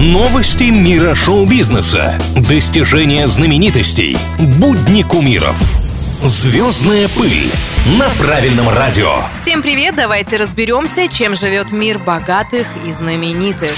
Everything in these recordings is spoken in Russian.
Новости мира шоу-бизнеса. Достижения знаменитостей. Будни кумиров. Звездная пыль на правильном радио. Всем привет, давайте разберемся, чем живет мир богатых и знаменитых.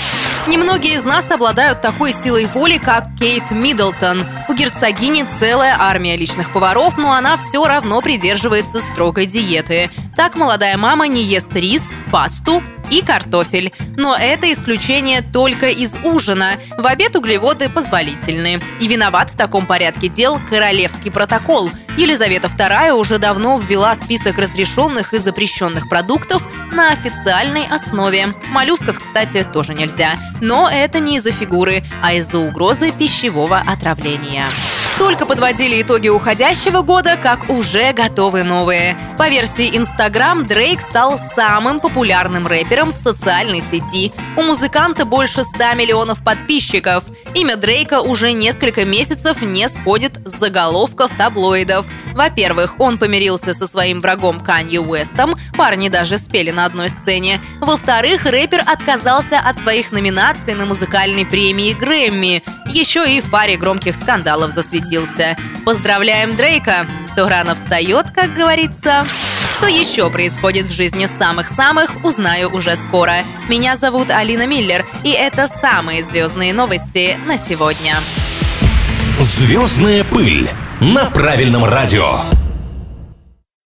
Немногие из нас обладают такой силой воли, как Кейт Миддлтон. У герцогини целая армия личных поваров, но она все равно придерживается строгой диеты. Так молодая мама не ест рис, пасту, и картофель. Но это исключение только из ужина. В обед углеводы позволительны. И виноват в таком порядке дел королевский протокол. Елизавета II уже давно ввела список разрешенных и запрещенных продуктов на официальной основе. Моллюсков, кстати, тоже нельзя. Но это не из-за фигуры, а из-за угрозы пищевого отравления. Только подводили итоги уходящего года, как уже готовы новые. По версии Instagram, Дрейк стал самым популярным рэпером в социальной сети. У музыканта больше 100 миллионов подписчиков. Имя Дрейка уже несколько месяцев не сходит с заголовков таблоидов – во-первых, он помирился со своим врагом Канье Уэстом, парни даже спели на одной сцене. Во-вторых, рэпер отказался от своих номинаций на музыкальной премии Грэмми. Еще и в паре громких скандалов засветился. Поздравляем Дрейка! Кто рано встает, как говорится. Что еще происходит в жизни самых-самых, узнаю уже скоро. Меня зовут Алина Миллер, и это самые звездные новости на сегодня. Звездная пыль на правильном радио.